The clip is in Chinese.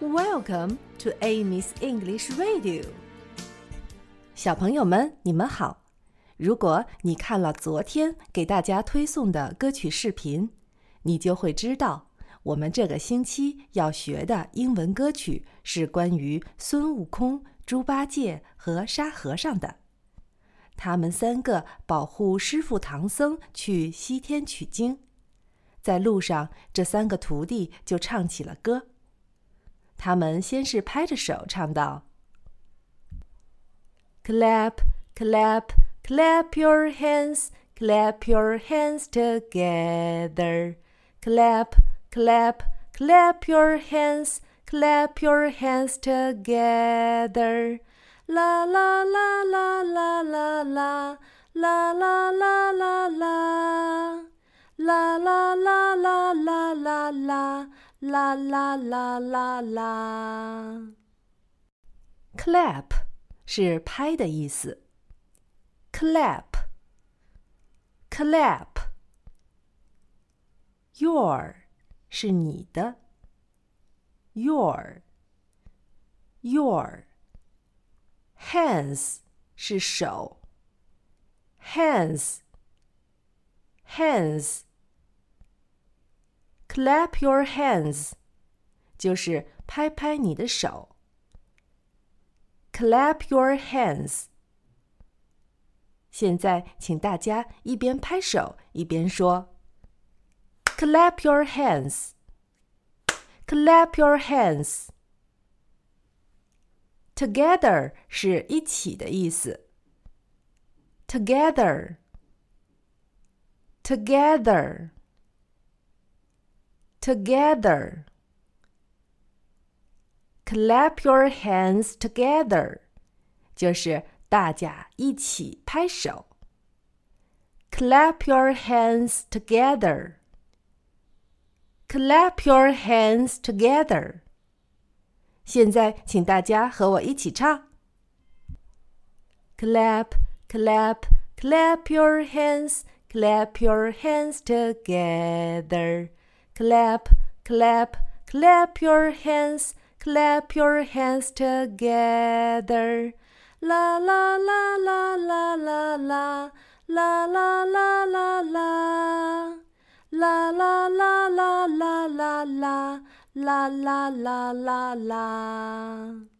Welcome to Amy's English Radio。小朋友们，你们好！如果你看了昨天给大家推送的歌曲视频，你就会知道，我们这个星期要学的英文歌曲是关于孙悟空、猪八戒和沙和尚的。他们三个保护师傅唐僧去西天取经，在路上，这三个徒弟就唱起了歌。他们先是拍着手唱道：“Clap, clap, clap your hands, clap your hands together. Clap, clap, clap your hands, clap your hands together. La la la la la la la, la la la la la, la la la la la la la.” 啦啦啦啦啦！Clap 是拍的意思。Clap，clap，your 是你的。your，your，hands 是手。hands，hands。Clap your hands，就是拍拍你的手。Clap your hands。现在，请大家一边拍手一边说：“Clap your hands, clap your hands.” Together 是一起的意思。Together, together. together. Clap your hands together，就是大家一起拍手。Clap your hands together. Clap your hands together. 现在，请大家和我一起唱。Clap, clap, clap your hands, clap your hands together. Clap, clap, clap your hands, clap your hands together. La la la la la la la, la la la la la. La la la la la la la, la la la la la.